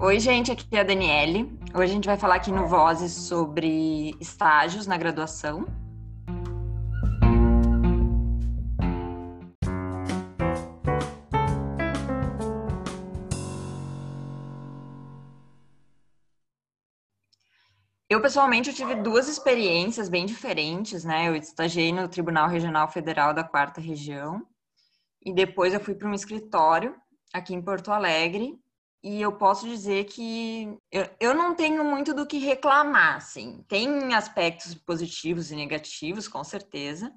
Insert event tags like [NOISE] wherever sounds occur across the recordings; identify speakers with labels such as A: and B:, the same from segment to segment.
A: Oi, gente, aqui é a Daniele. Hoje a gente vai falar aqui no Vozes sobre estágios na graduação. Eu, pessoalmente, eu tive duas experiências bem diferentes, né? Eu estagiei no Tribunal Regional Federal da Quarta Região e depois eu fui para um escritório aqui em Porto Alegre e eu posso dizer que eu, eu não tenho muito do que reclamar, assim. Tem aspectos positivos e negativos, com certeza,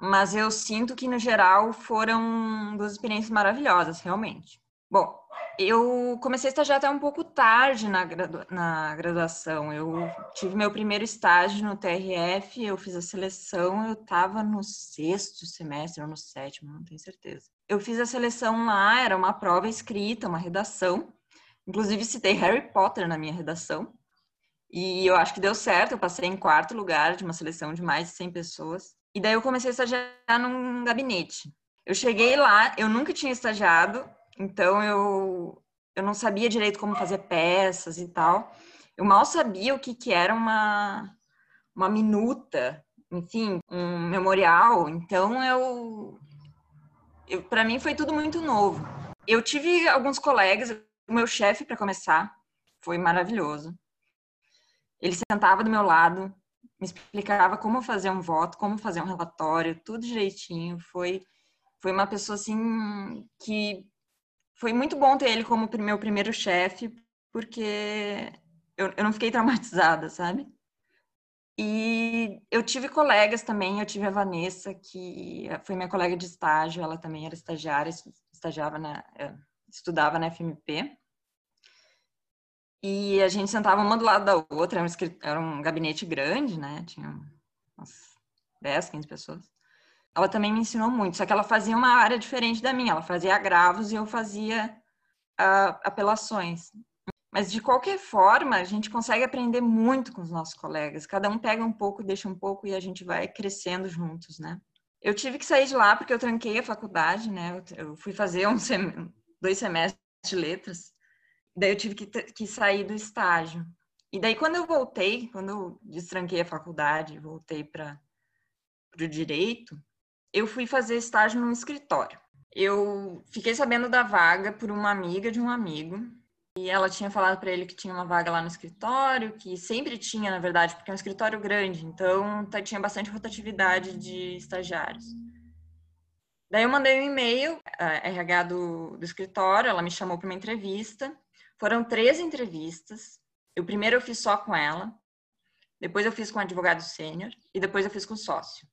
A: mas eu sinto que, no geral, foram duas experiências maravilhosas, realmente. Bom, eu comecei a estagiar até um pouco tarde na, na graduação. Eu tive meu primeiro estágio no TRF, eu fiz a seleção, eu estava no sexto semestre ou no sétimo, não tenho certeza. Eu fiz a seleção lá, era uma prova escrita, uma redação. Inclusive, citei Harry Potter na minha redação. E eu acho que deu certo, eu passei em quarto lugar de uma seleção de mais de 100 pessoas. E daí eu comecei a estagiar num gabinete. Eu cheguei lá, eu nunca tinha estagiado, então eu, eu não sabia direito como fazer peças e tal. Eu mal sabia o que, que era uma, uma minuta, enfim, um memorial. Então eu, eu para mim foi tudo muito novo. Eu tive alguns colegas, o meu chefe para começar foi maravilhoso. Ele sentava do meu lado, me explicava como fazer um voto, como fazer um relatório, tudo direitinho. Foi foi uma pessoa assim que foi muito bom ter ele como meu primeiro chefe, porque eu, eu não fiquei [LAUGHS] traumatizada, sabe? E eu tive colegas também, eu tive a Vanessa, que foi minha colega de estágio, ela também era estagiária, estagiava na, eh, estudava na FMP. E a gente sentava uma do lado da outra, era um, gabinete grande, né? Tinha umas 10, 15 pessoas ela também me ensinou muito, só que ela fazia uma área diferente da minha, ela fazia agravos e eu fazia uh, apelações. Mas de qualquer forma, a gente consegue aprender muito com os nossos colegas. Cada um pega um pouco, deixa um pouco e a gente vai crescendo juntos, né? Eu tive que sair de lá porque eu tranquei a faculdade, né? Eu fui fazer um sem... dois semestres de letras. Daí eu tive que, que sair do estágio. E daí quando eu voltei, quando eu destranquei a faculdade, voltei para o direito, eu fui fazer estágio num escritório. Eu fiquei sabendo da vaga por uma amiga de um amigo. E ela tinha falado para ele que tinha uma vaga lá no escritório, que sempre tinha, na verdade, porque é um escritório grande, então tá, tinha bastante rotatividade de estagiários. Daí eu mandei um e-mail, a RH do, do escritório, ela me chamou para uma entrevista. Foram três entrevistas. O primeiro eu fiz só com ela, depois eu fiz com o advogado sênior e depois eu fiz com sócio.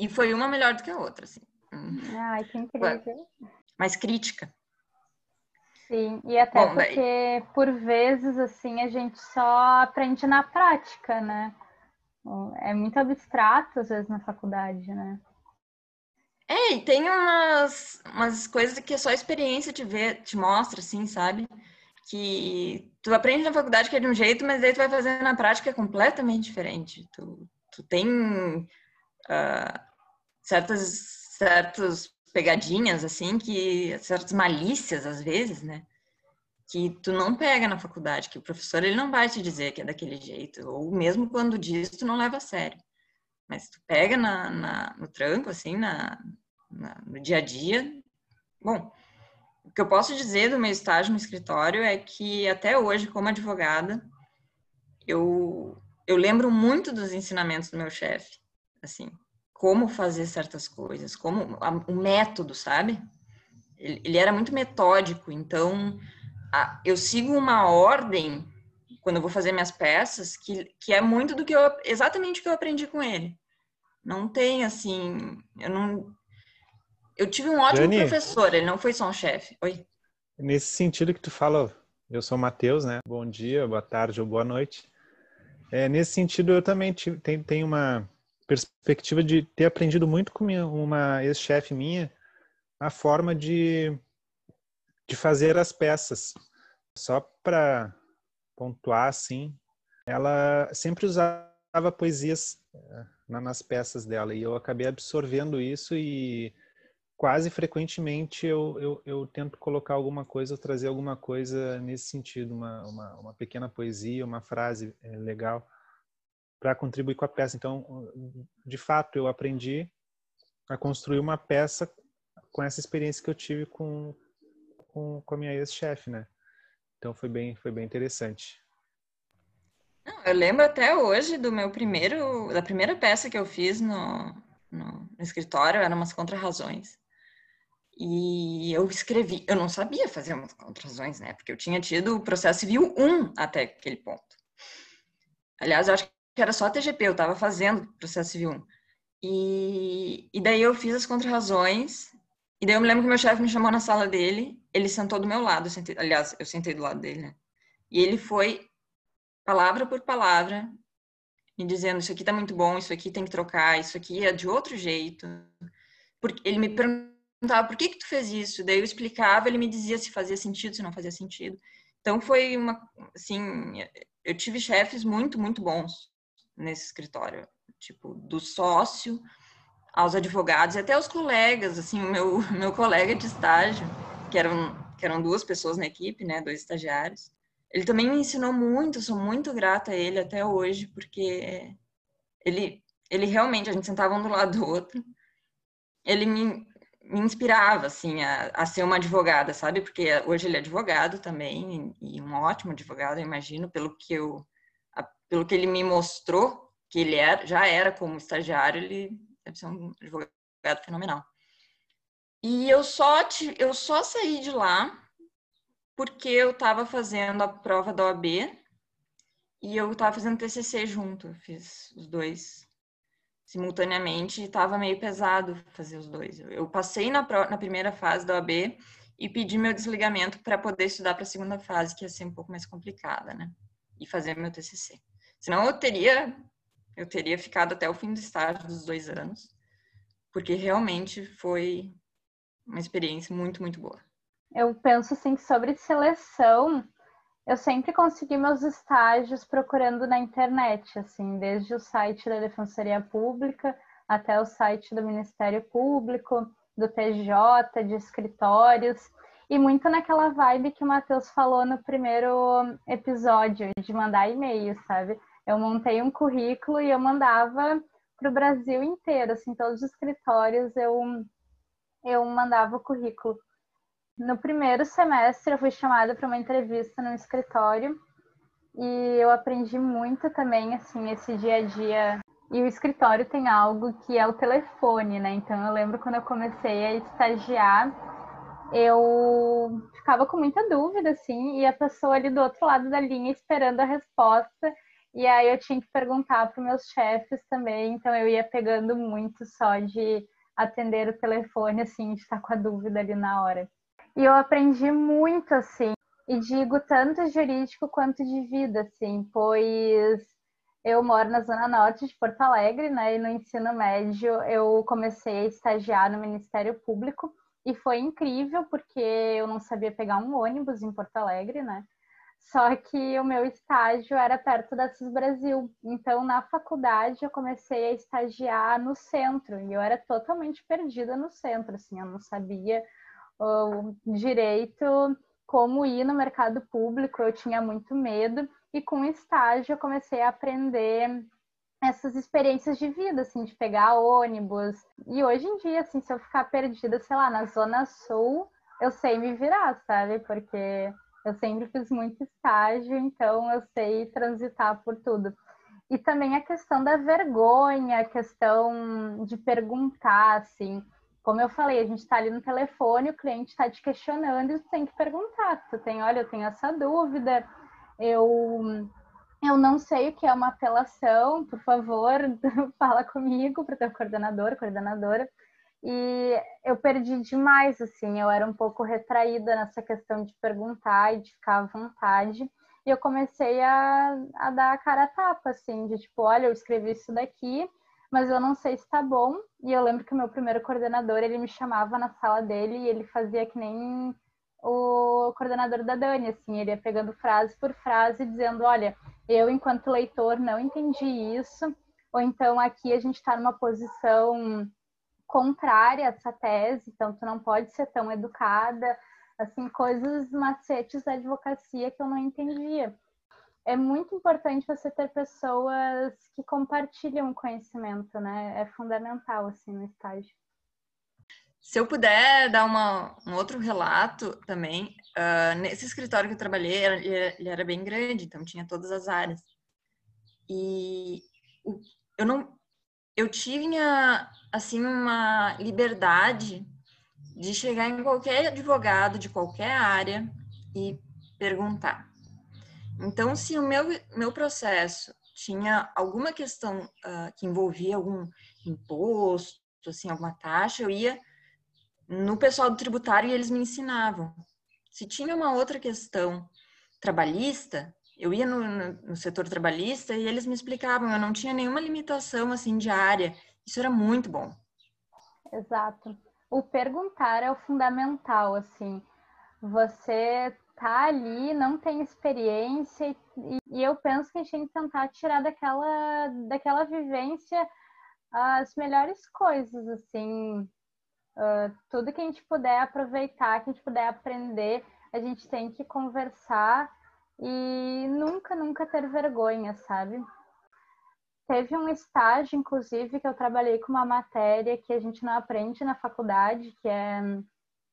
A: E foi uma melhor do que a outra, assim.
B: Ai, que incrível.
A: Mais crítica.
B: Sim, e até Bom, porque, daí... por vezes, assim, a gente só aprende na prática, né? É muito abstrato, às vezes, na faculdade, né?
A: É, e tem umas, umas coisas que só a experiência te, vê, te mostra, assim, sabe? Que tu aprende na faculdade que é de um jeito, mas aí tu vai fazer na prática é completamente diferente. Tu, tu tem uh, certas certas pegadinhas assim que certas malícias às vezes, né? Que tu não pega na faculdade, que o professor ele não vai te dizer que é daquele jeito, ou mesmo quando diz, tu não leva a sério. Mas tu pega na, na no tranco, assim, na, na, no dia a dia. Bom, o que eu posso dizer do meu estágio no escritório é que até hoje, como advogada, eu, eu lembro muito dos ensinamentos do meu chefe assim, como fazer certas coisas, como o método, sabe? Ele, ele, era muito metódico, então a, eu sigo uma ordem quando eu vou fazer minhas peças que, que é muito do que eu exatamente o que eu aprendi com ele. Não tem assim, eu não eu tive um ótimo Dani, professor, ele não foi só um chefe. Oi.
C: Nesse sentido que tu fala, eu sou Matheus, né? Bom dia, boa tarde ou boa noite. É, nesse sentido, eu também tenho uma, perspectiva de ter aprendido muito com minha, uma ex-chefe minha a forma de, de fazer as peças. Só para pontuar, assim, ela sempre usava poesias eh, nas peças dela e eu acabei absorvendo isso e quase frequentemente eu, eu, eu, tento colocar alguma coisa, trazer alguma coisa nesse sentido, uma, uma, uma pequena poesia, uma frase é, legal para contribuir com a peça. Então, de fato, eu aprendi a construir uma peça com essa experiência que eu tive com, com, com a minha ex-chefe, né? Então foi bem, foi bem interessante.
A: Eu lembro até hoje do meu primeiro, da primeira peça que eu fiz no, no, no escritório, eram umas contrarrazões. E eu escrevi, eu não sabia fazer umas contrações, né? Porque eu tinha tido o processo civil 1 até aquele ponto. Aliás, eu acho que era só TGP, eu estava fazendo processo civil 1. E, e daí eu fiz as contrarrazões, e daí eu me lembro que meu chefe me chamou na sala dele, ele sentou do meu lado, eu sentei, aliás, eu sentei do lado dele, né? E ele foi, palavra por palavra, me dizendo: Isso aqui tá muito bom, isso aqui tem que trocar, isso aqui é de outro jeito. Porque ele me perguntava por que que tu fez isso, daí eu explicava, ele me dizia se fazia sentido, se não fazia sentido. Então foi uma, assim, eu tive chefes muito, muito bons nesse escritório, tipo, do sócio aos advogados e até os colegas, assim, o meu, [LAUGHS] meu colega de estágio, que eram, que eram duas pessoas na equipe, né, dois estagiários, ele também me ensinou muito, sou muito grata a ele até hoje, porque ele, ele realmente, a gente sentava um do lado do outro, ele me, me inspirava, assim, a, a, ser uma advogada, sabe? Porque hoje ele é advogado também, e um ótimo advogado, eu imagino, pelo que eu, pelo que ele me mostrou que ele era, já era como estagiário, ele deve ser um advogado fenomenal. E eu só, eu só saí de lá porque eu estava fazendo a prova da OAB e eu estava fazendo TCC junto, eu fiz os dois simultaneamente, estava meio pesado fazer os dois. Eu passei na, na primeira fase da OAB e pedi meu desligamento para poder estudar para a segunda fase, que ia ser um pouco mais complicada, né? E fazer meu TCC. Senão eu teria eu teria ficado até o fim do estágio dos dois anos, porque realmente foi uma experiência muito, muito boa.
B: Eu penso assim sobre seleção, eu sempre consegui meus estágios procurando na internet, assim, desde o site da Defensoria Pública até o site do Ministério Público, do TJ, de escritórios, e muito naquela vibe que o Matheus falou no primeiro episódio, de mandar e-mail, sabe? Eu montei um currículo e eu mandava para o Brasil inteiro, assim, todos os escritórios eu, eu mandava o currículo. No primeiro semestre, eu fui chamada para uma entrevista no escritório e eu aprendi muito também, assim, esse dia a dia. E o escritório tem algo que é o telefone, né? Então, eu lembro quando eu comecei a estagiar, eu ficava com muita dúvida, assim, e a pessoa ali do outro lado da linha esperando a resposta. E aí eu tinha que perguntar para os meus chefes também, então eu ia pegando muito só de atender o telefone, assim, de estar com a dúvida ali na hora. E eu aprendi muito, assim, e digo tanto jurídico quanto de vida, assim, pois eu moro na Zona Norte de Porto Alegre, né? E no ensino médio eu comecei a estagiar no Ministério Público e foi incrível porque eu não sabia pegar um ônibus em Porto Alegre, né? Só que o meu estágio era perto da CIS Brasil. Então, na faculdade, eu comecei a estagiar no centro e eu era totalmente perdida no centro, assim, eu não sabia o direito como ir no mercado público, eu tinha muito medo e com o estágio eu comecei a aprender essas experiências de vida, assim, de pegar ônibus. E hoje em dia, assim, se eu ficar perdida, sei lá, na zona sul, eu sei me virar, sabe? Porque eu sempre fiz muito estágio, então eu sei transitar por tudo. E também a questão da vergonha, a questão de perguntar, assim, como eu falei, a gente está ali no telefone, o cliente está te questionando e você tem que perguntar. Tu tem, olha, eu tenho essa dúvida, eu, eu não sei o que é uma apelação, por favor, [LAUGHS] fala comigo para o teu coordenador, coordenadora. E eu perdi demais, assim, eu era um pouco retraída nessa questão de perguntar e de ficar à vontade. E eu comecei a, a dar a cara a tapa, assim, de tipo, olha, eu escrevi isso daqui, mas eu não sei se tá bom. E eu lembro que o meu primeiro coordenador, ele me chamava na sala dele e ele fazia que nem o coordenador da Dani, assim, ele ia pegando frase por frase, dizendo, olha, eu, enquanto leitor, não entendi isso, ou então aqui a gente está numa posição contrária a essa tese, então tu não pode ser tão educada, assim, coisas macetes da advocacia que eu não entendia. É muito importante você ter pessoas que compartilham o conhecimento, né? É fundamental, assim, no estágio.
A: Se eu puder dar uma, um outro relato também, uh, nesse escritório que eu trabalhei, ele, ele, era bem grande, então tinha todas as áreas. E eu não, eu tinha assim uma liberdade de chegar em qualquer advogado de qualquer área e perguntar. Então, se o meu, meu processo tinha alguma questão uh, que envolvia algum imposto, assim, alguma taxa, eu ia no pessoal do tributário e eles me ensinavam. Se tinha uma outra questão trabalhista, eu ia no, no, no, setor trabalhista e eles me explicavam, eu não tinha nenhuma limitação assim de área. Isso era muito bom.
B: Exato. O perguntar é o fundamental, assim. Você tá ali, não tem experiência e, e eu penso que a gente tem que tentar tirar daquela daquela vivência as melhores coisas, assim, Uh, tudo que a gente puder aproveitar, que a gente puder aprender, a gente tem que conversar e nunca, nunca ter vergonha, sabe? Teve um estágio, inclusive, que eu trabalhei com uma matéria que a gente não aprende na faculdade, que é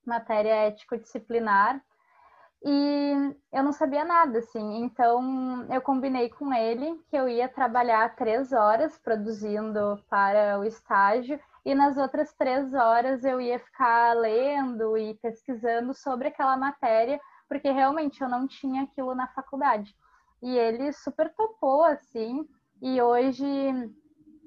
B: matéria ético-disciplinar, e eu não sabia nada, assim. Então, eu combinei com ele que eu ia trabalhar três horas produzindo para o estágio e nas outras três horas eu ia ficar lendo e pesquisando sobre aquela matéria, porque realmente eu não tinha aquilo na faculdade. E ele super topou, assim, e hoje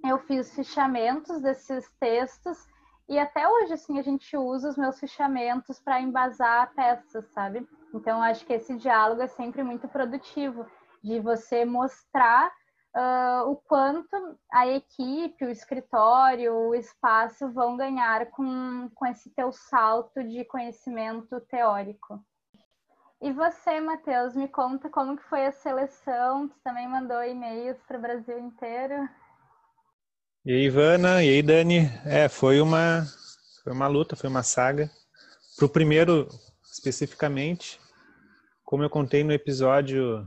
B: eu fiz fichamentos desses textos e até hoje, assim, a gente usa os meus fichamentos para embasar peças, sabe? Então, acho que esse diálogo é sempre muito produtivo, de você mostrar uh, o quanto a equipe, o escritório, o espaço vão ganhar com, com esse teu salto de conhecimento teórico. E você, Matheus, me conta como que foi a seleção? Você também mandou e-mails para o Brasil inteiro.
C: E aí, Ivana, e aí, Dani? É, foi uma, foi uma luta, foi uma saga. Para o primeiro, especificamente, como eu contei no episódio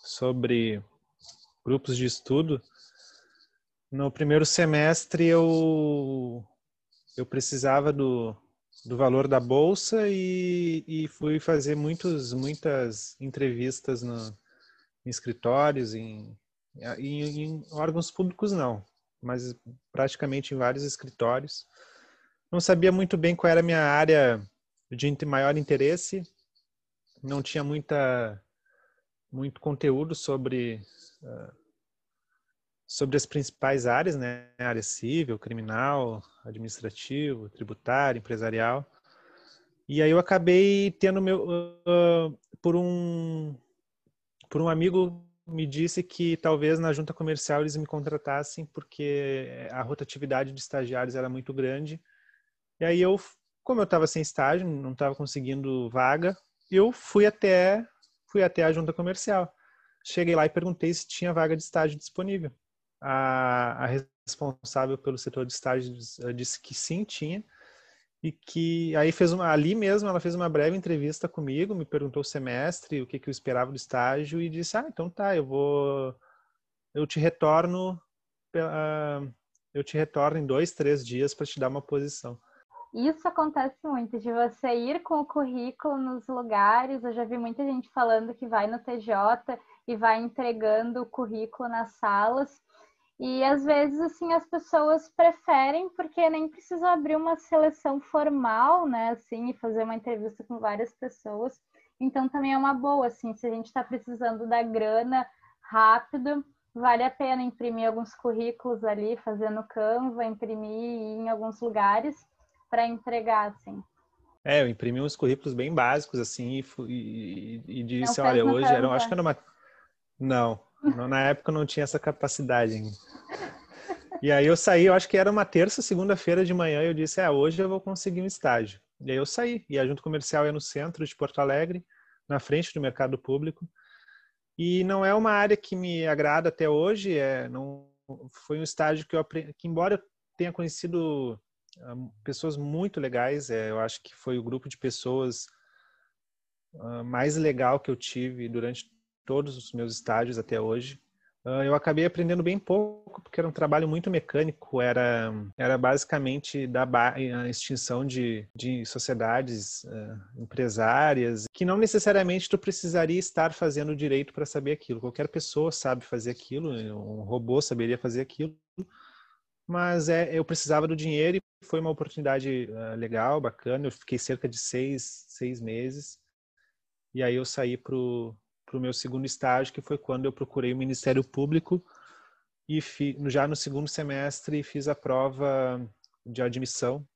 C: sobre grupos de estudo, no primeiro semestre eu, eu precisava do, do valor da bolsa e, e fui fazer muitos, muitas entrevistas no, em escritórios, em, em, em órgãos públicos não, mas praticamente em vários escritórios. Não sabia muito bem qual era a minha área de maior interesse, não tinha muita muito conteúdo sobre sobre as principais áreas, né? Área civil, criminal, administrativo, tributário, empresarial. E aí eu acabei tendo meu uh, por um por um amigo me disse que talvez na junta comercial eles me contratassem porque a rotatividade de estagiários era muito grande. E aí eu, como eu estava sem estágio, não estava conseguindo vaga, eu fui até fui até a junta comercial. Cheguei lá e perguntei se tinha vaga de estágio disponível. A, a responsável pelo setor de estágio disse que sim, tinha. E que aí fez uma, ali mesmo ela fez uma breve entrevista comigo, me perguntou o semestre, o que, que eu esperava do estágio e disse: "Ah, então tá, eu vou eu te retorno uh, eu te retorno em dois, três dias para te dar uma posição.
B: Isso acontece muito, de você ir com o currículo nos lugares. Eu já vi muita gente falando que vai no TJ e vai entregando o currículo nas salas. E às vezes, assim, as pessoas preferem, porque nem precisa abrir uma seleção formal, né, assim, e fazer uma entrevista com várias pessoas. Então também é uma boa, assim, se a gente está precisando da grana rápido, vale a pena imprimir alguns currículos ali, fazer no Canva, imprimir em alguns lugares para entregar, assim.
C: É, eu imprimi uns currículos bem básicos, assim, e, e, e disse, olha, hoje era, acho que era uma... Não, não, na época não tinha essa capacidade ainda. E aí eu saí, eu acho que era uma terça, segunda-feira de manhã, eu disse, é, hoje eu vou conseguir um estágio. E aí eu saí, e a junta comercial é no centro de Porto Alegre, na frente do mercado público, e não é uma área que me agrada até hoje, é, não, foi um estágio que eu aprendi, que embora eu tenha conhecido pessoas muito legais. É, eu acho que foi o grupo de pessoas uh, mais legal que eu tive durante todos os meus estágios até hoje. Uh, eu acabei aprendendo bem pouco, porque era um trabalho muito mecânico, era, era basicamente da a extinção de, de sociedades uh, empresárias, que não necessariamente tu precisaria estar fazendo direito para saber aquilo. Qualquer pessoa sabe fazer aquilo, um robô saberia fazer aquilo, mas é, eu precisava do dinheiro e foi uma oportunidade uh, legal, bacana. Eu fiquei cerca de seis, seis meses e aí eu saí para o para o meu segundo estágio, que foi quando eu procurei o Ministério Público e fi, já no segundo semestre fiz a prova de admissão.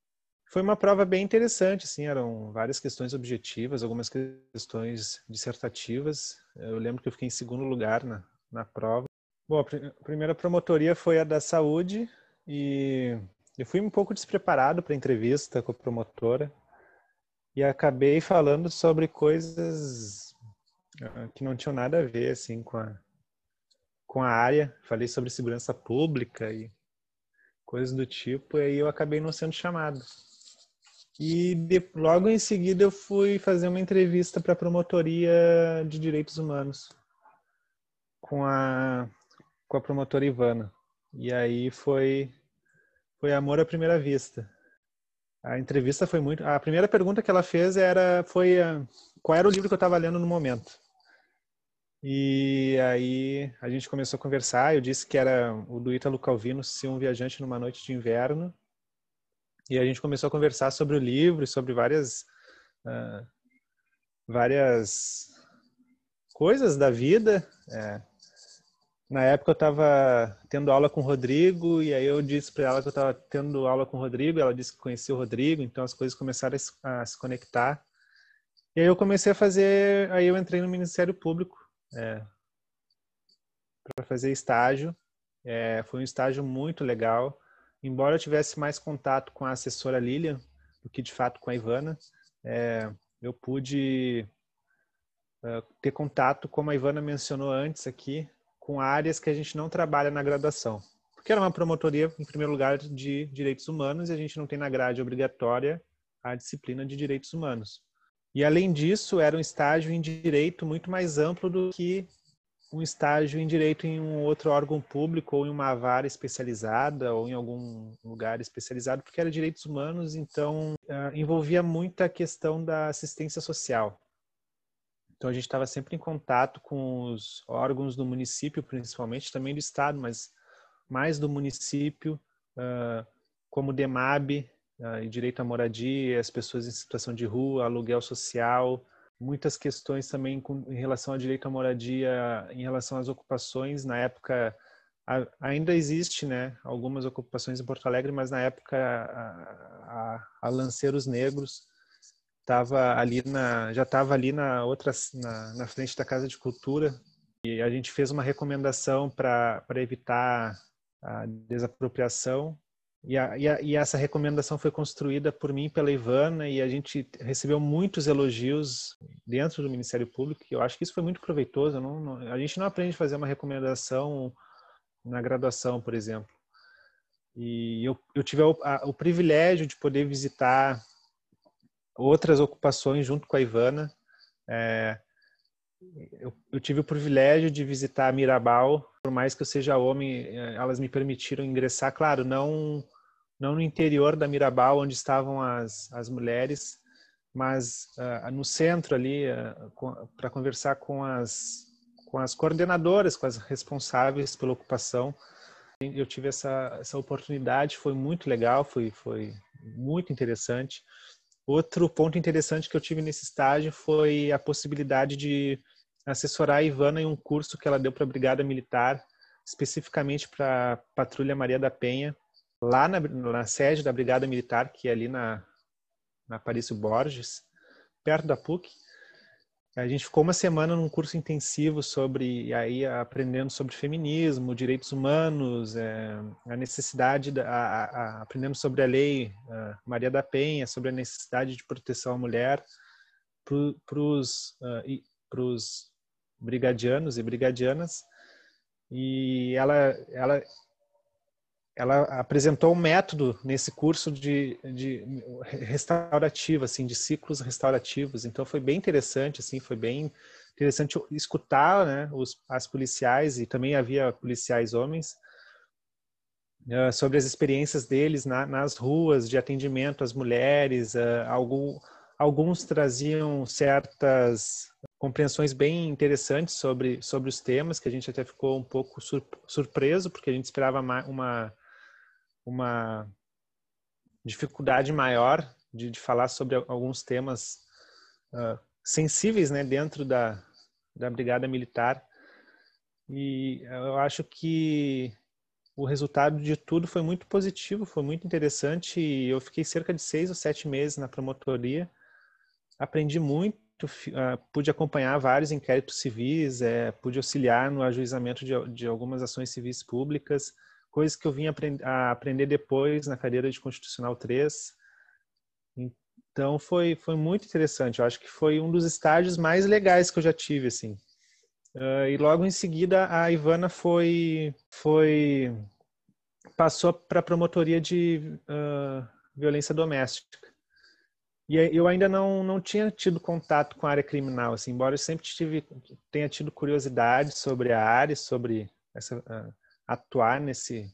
C: Foi uma prova bem interessante, assim, eram várias questões objetivas, algumas questões dissertativas. Eu lembro que eu fiquei em segundo lugar na, na prova. Bom, a primeira promotoria foi a da saúde e eu fui um pouco despreparado para a entrevista com a promotora e acabei falando sobre coisas que não tinham nada a ver assim com a com a área. Falei sobre segurança pública e coisas do tipo, e aí eu acabei não sendo chamado. E de, logo em seguida eu fui fazer uma entrevista para a promotoria de direitos humanos com a com a promotora Ivana. E aí foi foi amor à primeira vista. A entrevista foi muito. A primeira pergunta que ela fez era foi qual era o livro que eu estava lendo no momento. E aí a gente começou a conversar. Eu disse que era o do Ítalo Calvino, Se um Viajante numa Noite de Inverno. E a gente começou a conversar sobre o livro sobre várias, uh, várias coisas da vida. É. Na época eu estava tendo aula com o Rodrigo e aí eu disse para ela que eu estava tendo aula com o Rodrigo. Ela disse que conhecia o Rodrigo, então as coisas começaram a se conectar. E aí eu comecei a fazer, aí eu entrei no Ministério Público é, para fazer estágio. É, foi um estágio muito legal. Embora eu tivesse mais contato com a assessora Lilian do que de fato com a Ivana, é, eu pude uh, ter contato, como a Ivana mencionou antes aqui, com áreas que a gente não trabalha na graduação. Porque era uma promotoria, em primeiro lugar, de direitos humanos e a gente não tem na grade obrigatória a disciplina de direitos humanos. E além disso, era um estágio em direito muito mais amplo do que um estágio em direito em um outro órgão público ou em uma vara especializada ou em algum lugar especializado, porque era direitos humanos, então uh, envolvia muita questão da assistência social. Então a gente estava sempre em contato com os órgãos do município, principalmente também do estado, mas mais do município, uh, como o DEMAB, e direito à moradia, as pessoas em situação de rua, aluguel social, muitas questões também com, em relação ao direito à moradia, em relação às ocupações. Na época, a, ainda existe né, algumas ocupações em Porto Alegre, mas na época a, a, a Lanceiros Negros estava ali na, já estava ali na outra na, na frente da Casa de Cultura e a gente fez uma recomendação para evitar a desapropriação e, a, e, a, e, essa recomendação foi construída por mim pela Ivana e a gente recebeu muitos elogios dentro do Ministério Público. E eu acho que isso foi muito proveitoso. Não, não, a gente não aprende a fazer uma recomendação na graduação, por exemplo. E eu, eu tive a, o privilégio de poder visitar outras ocupações junto com a Ivana. É, eu, eu, tive o privilégio de visitar Mirabal, por mais que eu seja homem, é, elas me permitiram ingressar, claro, não não no interior da Mirabal, onde estavam as, as mulheres, mas uh, no centro ali, uh, para conversar com as, com as coordenadoras, com as responsáveis pela ocupação. Eu tive essa, essa oportunidade, foi muito legal, foi, foi muito interessante. Outro ponto interessante que eu tive nesse estágio foi a possibilidade de assessorar a Ivana em um curso que ela deu para a Brigada Militar, especificamente para a Patrulha Maria da Penha, lá na, na sede da Brigada Militar, que é ali na, na Parício Borges, perto da PUC. A gente ficou uma semana num curso intensivo sobre, aí aprendendo sobre feminismo, direitos humanos, é, a necessidade, da, a, a, aprendendo sobre a lei a Maria da Penha, sobre a necessidade de proteção à mulher, para os uh, brigadianos e brigadianas. E ela, ela ela apresentou um método nesse curso de, de restaurativo, assim, de ciclos restaurativos. Então foi bem interessante, assim, foi bem interessante escutar, né, os, as policiais e também havia policiais homens uh, sobre as experiências deles na, nas ruas de atendimento às mulheres. Uh, algum, alguns traziam certas compreensões bem interessantes sobre sobre os temas que a gente até ficou um pouco surpreso porque a gente esperava uma uma dificuldade maior de, de falar sobre alguns temas uh, sensíveis né, dentro da, da Brigada Militar. E eu acho que o resultado de tudo foi muito positivo, foi muito interessante. Eu fiquei cerca de seis ou sete meses na promotoria, aprendi muito, uh, pude acompanhar vários inquéritos civis, é, pude auxiliar no ajuizamento de, de algumas ações civis públicas coisas que eu vim a aprender depois na cadeira de Constitucional 3. Então foi, foi muito interessante. Eu acho que foi um dos estágios mais legais que eu já tive, assim. Uh, e logo em seguida a Ivana foi foi passou para a promotoria de uh, violência doméstica. E eu ainda não, não tinha tido contato com a área criminal, assim, embora eu sempre tive, tenha tido curiosidade sobre a área, sobre essa, uh, atuar nesse,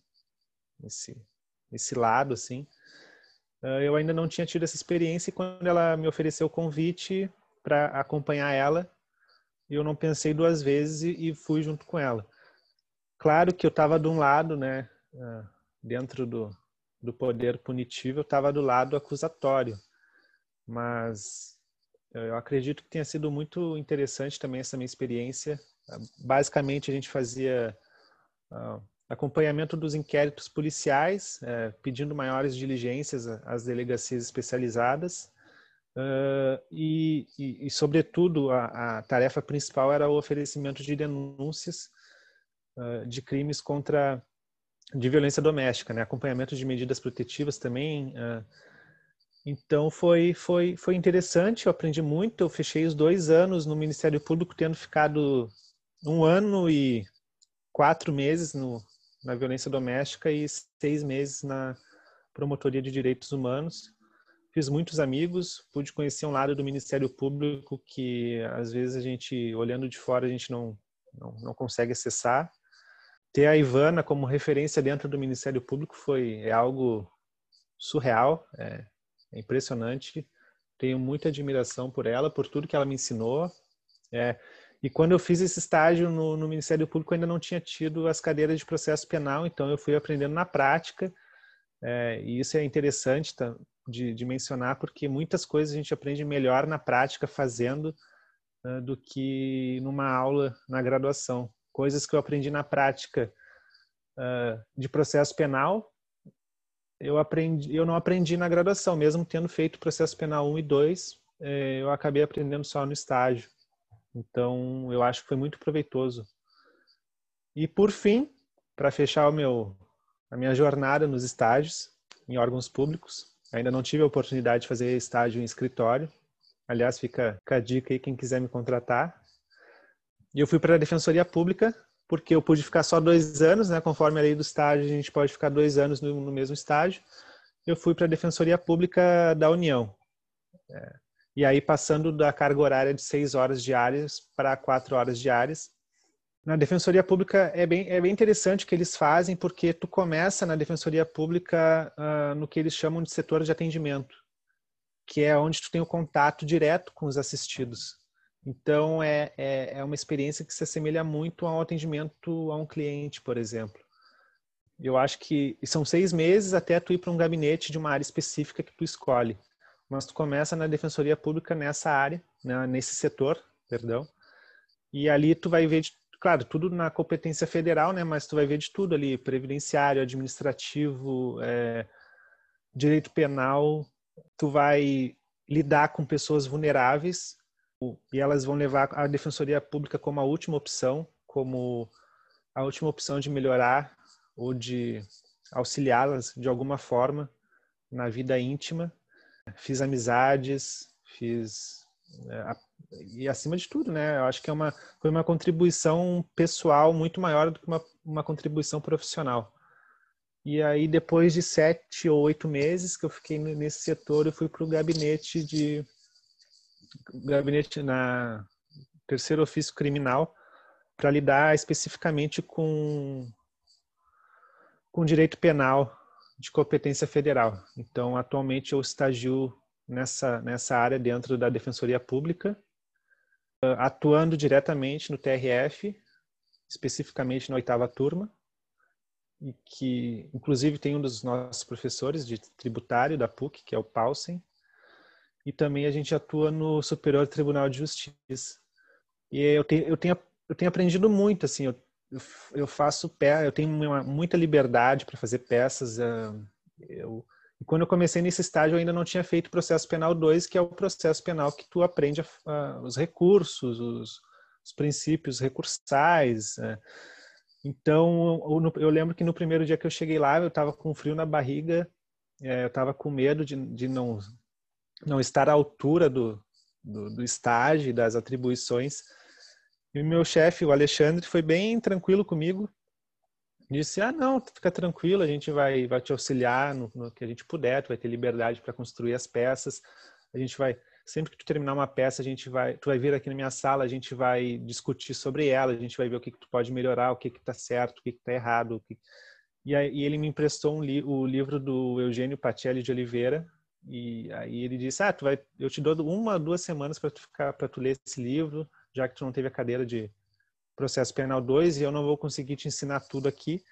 C: nesse, nesse lado, assim. Ah, eu ainda não tinha tido essa experiência e quando ela me ofereceu o convite para acompanhar ela, eu não pensei duas vezes e fui junto com ela. Claro que eu estava de um lado, né, ah, dentro do, do poder punitivo, eu estava do lado acusatório, mas eu acredito que tenha sido muito interessante também essa minha experiência. Basicamente, a gente fazia ah, acompanhamento dos inquéritos policiais, é, pedindo maiores diligências às delegacias especializadas. Uh, e, e, e, sobretudo, a, a, tarefa principal era o oferecimento de denúncias uh, de crimes contra de violência doméstica, né? acompanhamento de medidas protetivas também. Uh, então foi foi foi interessante, eu aprendi muito. Eu fechei os dois anos no Ministério Público, tendo ficado um ano e quatro meses no, na violência doméstica e seis meses na promotoria de direitos humanos. Fiz muitos amigos, pude conhecer um lado do Ministério Público que às vezes a gente, olhando de fora, a gente não, não, não consegue acessar. Ter a Ivana como referência dentro do Ministério Público foi é algo surreal, é, é impressionante. Tenho muita admiração por ela, por tudo que ela me ensinou. É, e quando eu fiz esse estágio no, no Ministério Público, ainda não tinha tido as cadeiras de processo penal, então eu fui aprendendo na prática. É, e isso é interessante tá, de, de, mencionar, porque muitas coisas a gente aprende melhor na prática fazendo do que numa aula na graduação. Coisas que eu aprendi na prática uh, de processo penal, eu, aprendi, eu não aprendi na graduação, mesmo tendo feito processo penal 1 e 2, eh, eu acabei aprendendo só no estágio. Então, eu acho que foi muito proveitoso. E por fim, para fechar o meu a minha jornada nos estágios em órgãos públicos, ainda não tive a oportunidade de fazer estágio em escritório. Aliás, fica, fica a dica aí quem quiser me contratar. E eu fui para a Defensoria Pública porque eu pude ficar só dois anos, né? Conforme a lei do estágio, a gente pode ficar dois anos no, no mesmo estágio. Eu fui para a Defensoria Pública da União. É, e aí passando da carga horária de seis horas diárias para quatro horas diárias. Na Defensoria Pública é bem, é bem interessante o que eles fazem, porque tu começa na Defensoria Pública uh, no que eles chamam de setor de atendimento, que é onde tu tem o contato direto com os assistidos. Então, é, é, é uma experiência que se assemelha muito ao atendimento a um cliente, por exemplo. Eu acho que são seis meses até tu ir para um gabinete de uma área específica que tu escolhe mas tu começa na defensoria pública nessa área, né, nesse setor, perdão, e ali tu vai ver, de, claro, tudo na competência federal, né, mas tu vai ver de tudo ali, previdenciário, administrativo, é, direito penal, tu vai lidar com pessoas vulneráveis e elas vão levar a defensoria pública como a última opção, como a última opção de melhorar ou de auxiliá-las de alguma forma na vida íntima fiz amizades, fiz é, e acima de tudo, né? Eu acho que é uma foi uma contribuição pessoal muito maior do que uma, uma contribuição profissional. E aí, depois de sete ou oito meses que eu fiquei nesse setor, eu fui para o gabinete de gabinete na terceiro ofício criminal para lidar especificamente com com direito penal de competência federal. Então, atualmente eu estagio nessa nessa área dentro da Defensoria Pública, atuando diretamente no TRF, especificamente na oitava turma e que inclusive tem um dos nossos professores de tributário da PUC, que é o Paulsen, e também a gente atua no Superior Tribunal de Justiça. E eu tenho, eu tenho, eu tenho aprendido muito, assim, eu, eu faço pé, eu tenho uma, muita liberdade para fazer peças. Ah, eu, quando eu comecei nesse estágio, eu ainda não tinha feito processo penal 2, que é o processo penal que tu aprende a, a, os recursos, os, os princípios recursais, né? Então, eu lembro que no primeiro dia que eu cheguei lá, eu estava com frio na barriga, é, eu estava com medo de, de não, não estar à altura do, do, do estágio, das atribuições. E o meu chefe, o Alexandre, foi bem tranquilo comigo. Disse: Ah, não, fica tranquilo, a gente vai, vai te auxiliar no, no que a gente puder, tu vai ter liberdade para construir as peças, a gente vai sempre que tu terminar uma peça, a gente vai, tu vai vir aqui na minha sala, a gente vai discutir sobre ela, a gente vai ver o que, que tu pode melhorar, o que que tá certo, o que que tá errado. Que... E aí e ele me emprestou um li, o livro do Eugênio Pacelli de Oliveira, e aí ele disse: "Ah, tu vai, eu te dou uma, duas semanas para tu ficar para tu ler esse livro, já que tu não teve a cadeira de processo penal 2 e eu não vou conseguir te ensinar tudo aqui".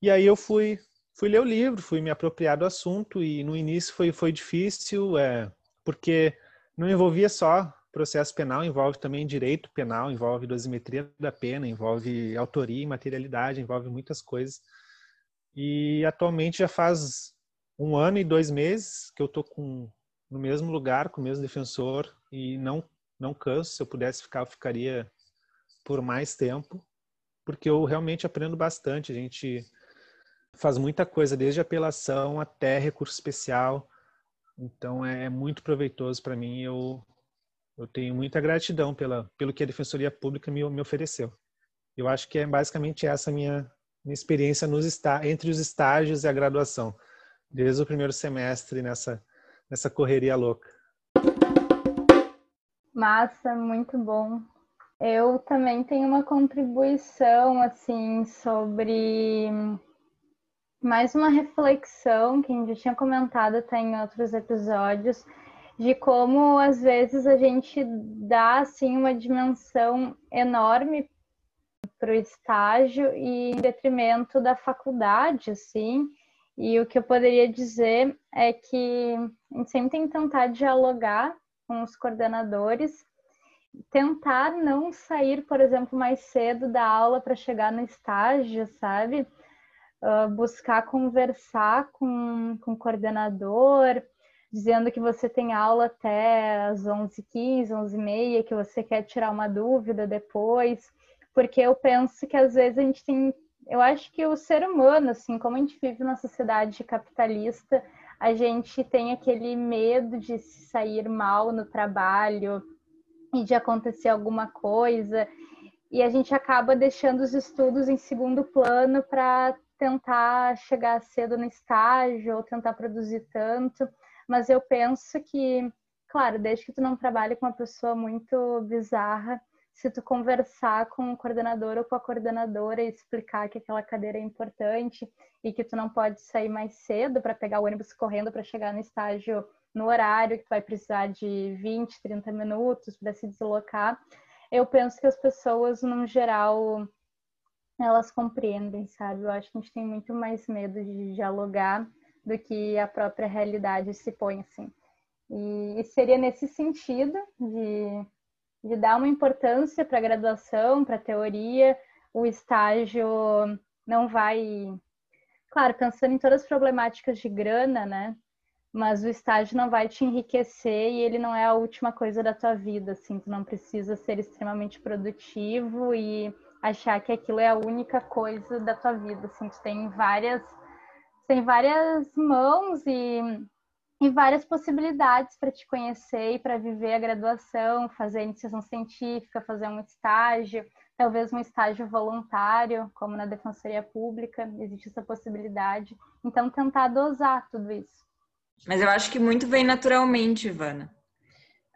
C: E aí eu fui fui ler o livro, fui me apropriar do assunto e no início foi foi difícil, é, porque não envolvia só processo penal, envolve também direito penal, envolve dosimetria da pena, envolve autoria e materialidade, envolve muitas coisas. E atualmente já faz um ano e dois meses que eu estou com no mesmo lugar, com o mesmo defensor e não não canso. Se eu pudesse ficar, eu ficaria por mais tempo, porque eu realmente aprendo bastante. A gente faz muita coisa, desde apelação até recurso especial, então é muito proveitoso para mim. Eu eu tenho muita gratidão pela pelo que a Defensoria Pública me, me ofereceu. Eu acho que é basicamente essa minha minha experiência nos está entre os estágios e a graduação, desde o primeiro semestre nessa nessa correria louca.
B: Massa, muito bom. Eu também tenho uma contribuição assim sobre mais uma reflexão que a gente já tinha comentado até em outros episódios de como às vezes a gente dá assim uma dimensão enorme para o estágio e em detrimento da faculdade, assim. E o que eu poderia dizer é que a gente sempre tem que tentar dialogar com os coordenadores, tentar não sair, por exemplo, mais cedo da aula para chegar no estágio, sabe? uh, buscar conversar com, com o coordenador, dizendo que você tem aula até às 11h15, 11h30, que você quer tirar uma dúvida depois, porque eu penso que às vezes a gente tem. Eu acho que o ser humano, assim, como a gente vive numa sociedade capitalista, a gente tem aquele medo de se sair mal no trabalho e de acontecer alguma coisa, e a gente acaba deixando os estudos em segundo plano para tentar chegar cedo no estágio ou tentar produzir tanto, mas eu penso que, claro, desde que tu não trabalhe com uma pessoa muito bizarra, se tu conversar com o coordenador ou com a coordenadora e explicar que aquela cadeira é importante e que tu não pode sair mais cedo para pegar o ônibus correndo para chegar no estágio no horário, que tu vai precisar de 20, 30 minutos para se deslocar, eu penso que as pessoas, no geral, elas compreendem, sabe? Eu acho que a gente tem muito mais medo de dialogar do que a própria realidade se põe assim. E, seria nesse sentido de, de dar uma importância para a graduação, para a teoria, o estágio não vai. Claro, pensando em todas as problemáticas de grana, né? Mas o estágio não vai te enriquecer e ele não é a última coisa da tua vida, assim. Tu não precisa ser extremamente produtivo e achar que aquilo é a única coisa da tua vida, assim, tu tem várias tem várias mãos e, e várias possibilidades para te conhecer e para viver a graduação, fazer a iniciação científica, fazer um estágio, talvez um estágio voluntário, como na defensoria pública, existe essa possibilidade. Então, tentar dosar tudo isso.
A: Mas eu acho que muito vem naturalmente, Ivana.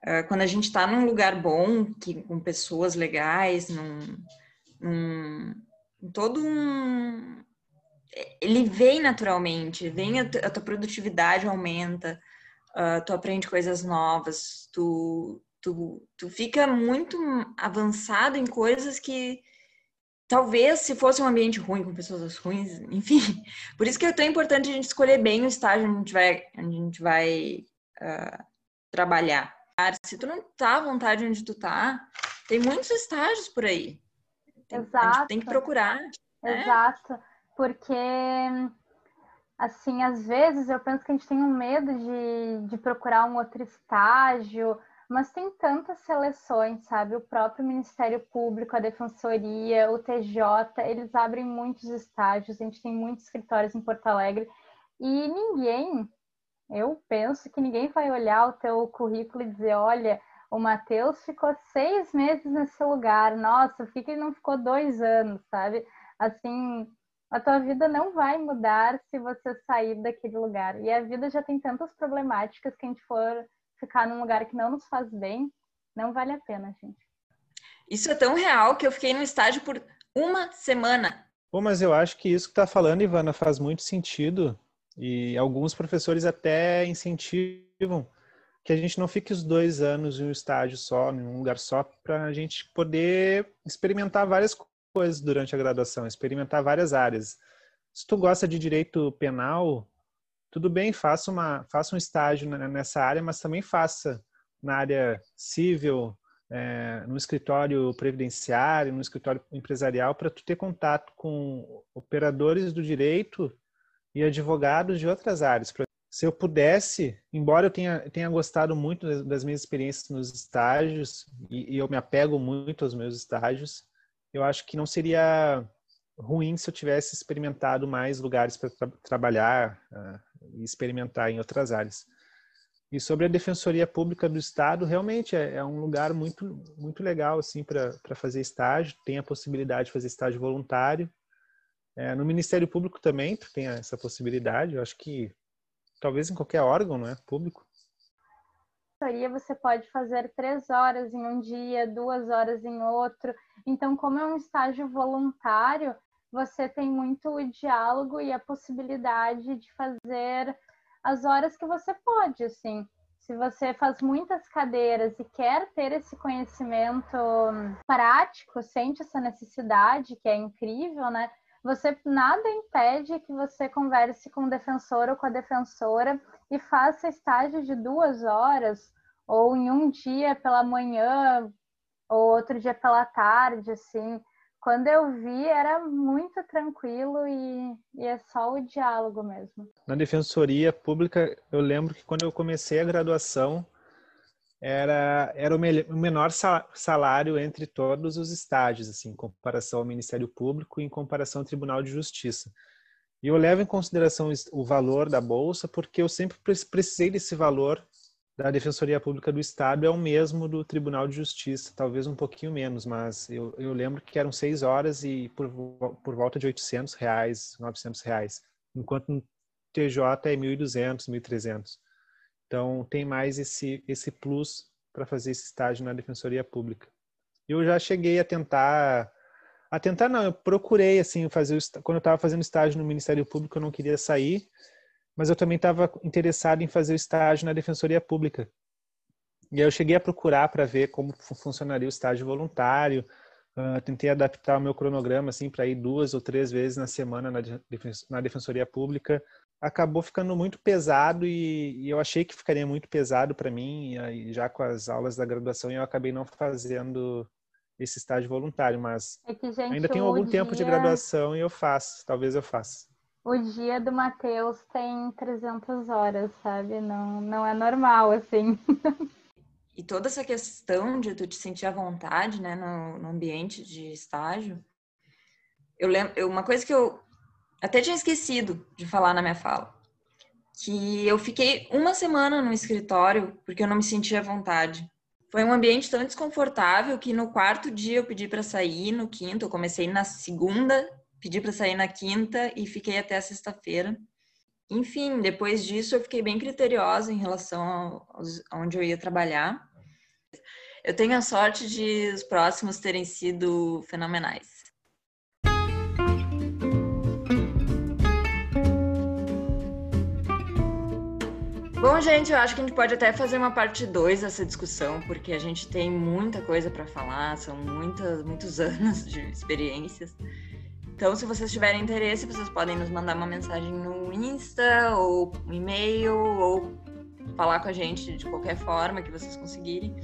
A: Ah, quando a gente está num lugar bom, que, com pessoas legais, num, num todo um. Ele vem naturalmente, vem a, a tua produtividade aumenta, uh, tu aprende coisas novas, tu, tu, tu fica muito avançado em coisas que talvez se fosse um ambiente ruim, com pessoas ruins, [LAUGHS] enfim. Por isso que é tão importante a gente escolher bem o estágio onde a gente vai, a gente vai uh, trabalhar. Se tu não tá à vontade onde tu tá, tem muitos estágios por aí.
B: Tem, Exato.
A: tem que procurar.
B: Né? Porque, assim, às vezes eu penso que a gente tem um medo de, de procurar um outro estágio, mas tem tantas seleções, sabe? O próprio Ministério Público, a Defensoria, o TJ, eles abrem muitos estágios, a gente tem muitos escritórios em Porto Alegre e ninguém, eu penso que ninguém vai olhar o teu currículo e dizer, olha, o Matheus ficou seis meses nesse lugar, nossa, por que ele não ficou dois anos, sabe? Assim, a tua vida não vai mudar se você sair daquele lugar. E a vida já tem tantas problemáticas que a gente for ficar num lugar que não nos faz bem, não vale a pena, gente.
A: Isso é tão real que eu fiquei no estágio por uma semana.
C: Bom, mas eu acho que isso que está falando, Ivana, faz muito sentido. E alguns professores até incentivam que a gente não fique os dois anos em um estágio só, em um lugar só, para a gente poder experimentar várias coisas durante a graduação, experimentar várias áreas. Se tu gosta de direito penal, tudo bem, faça, uma, faça um estágio nessa área, mas também faça na área civil, é, no escritório previdenciário, no escritório empresarial, para tu ter contato com operadores do direito e advogados de outras áreas. Se eu pudesse, embora eu tenha, tenha gostado muito das minhas experiências nos estágios, e, e eu me apego muito aos meus estágios, eu acho que não seria ruim se eu tivesse experimentado mais lugares para tra trabalhar, uh, e experimentar em outras áreas. E sobre a Defensoria Pública do Estado, realmente é, é um lugar muito, muito legal assim, para fazer estágio, tem a possibilidade de fazer estágio voluntário. É, no Ministério Público também tem essa possibilidade, eu acho que talvez em qualquer órgão não é, público.
B: Você pode fazer três horas em um dia, duas horas em outro. Então, como é um estágio voluntário, você tem muito o diálogo e a possibilidade de fazer as horas que você pode, assim. Se você faz muitas cadeiras e quer ter esse conhecimento prático, sente essa necessidade, que é incrível, né? Você nada impede que você converse com o defensor ou com a defensora e faça estágio de duas horas, ou em um dia pela manhã, ou outro dia pela tarde, assim quando eu vi, era muito tranquilo e, e, é só o diálogo mesmo.
C: Na defensoria pública, eu lembro que quando eu comecei a graduação, era, era o, o menor salário entre todos os estágios, assim, em comparação ao Ministério Público e em comparação ao Tribunal de Justiça. E eu levo em consideração o valor da bolsa porque eu sempre precisei desse valor da Defensoria Pública do Estado é o mesmo do Tribunal de Justiça, talvez um pouquinho menos, mas eu, eu lembro que eram seis horas e por, por volta de 800 reais, 900 reais, enquanto no TJ é 1.200, 1.300. Então tem mais esse, esse plus para fazer esse estágio na Defensoria Pública. Eu já cheguei a tentar, a tentar não, eu procurei assim fazer, quando eu estava fazendo estágio no Ministério Público eu não queria sair, mas eu também estava interessado em fazer o estágio na Defensoria Pública. E aí eu cheguei a procurar para ver como funcionaria o estágio voluntário. Uh, tentei adaptar o meu cronograma assim para ir duas ou três vezes na semana na, na Defensoria Pública. Acabou ficando muito pesado e, e eu achei que ficaria muito pesado para mim. E aí, já com as aulas da graduação eu acabei não fazendo esse estágio voluntário, mas
B: é que, gente,
C: ainda tenho algum dia... tempo de graduação e eu faço. Talvez eu faça
B: o dia do Matheus tem 300 horas, sabe? Não, não é normal, assim. [LAUGHS]
A: E toda essa questão de tu te sentir à vontade, né, no, no ambiente de estágio, eu lembro, eu, uma coisa que eu até tinha esquecido de falar na minha fala, que eu fiquei uma semana no escritório porque eu não me sentia à vontade. Foi um ambiente tão desconfortável que no quarto dia eu pedi para sair, no quinto eu comecei na segunda, pedi para sair na quinta e fiquei até a sexta-feira. Enfim, depois disso eu fiquei bem criteriosa em relação aonde eu ia trabalhar. Eu tenho a sorte de os próximos terem sido fenomenais. Bom, gente, eu acho que a gente pode até fazer uma parte 2 dessa discussão, porque a gente tem muita coisa para falar, são muitas, muitos [LAUGHS] anos de experiências. Então, se vocês tiverem interesse, vocês podem nos mandar uma mensagem no Insta ou um e-mail ou falar com a gente de qualquer forma que vocês conseguirem.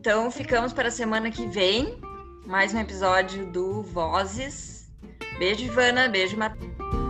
A: Então, ficamos para a semana que vem. Mais um episódio do Vozes. Beijo, Ivana. Beijo, Matheus.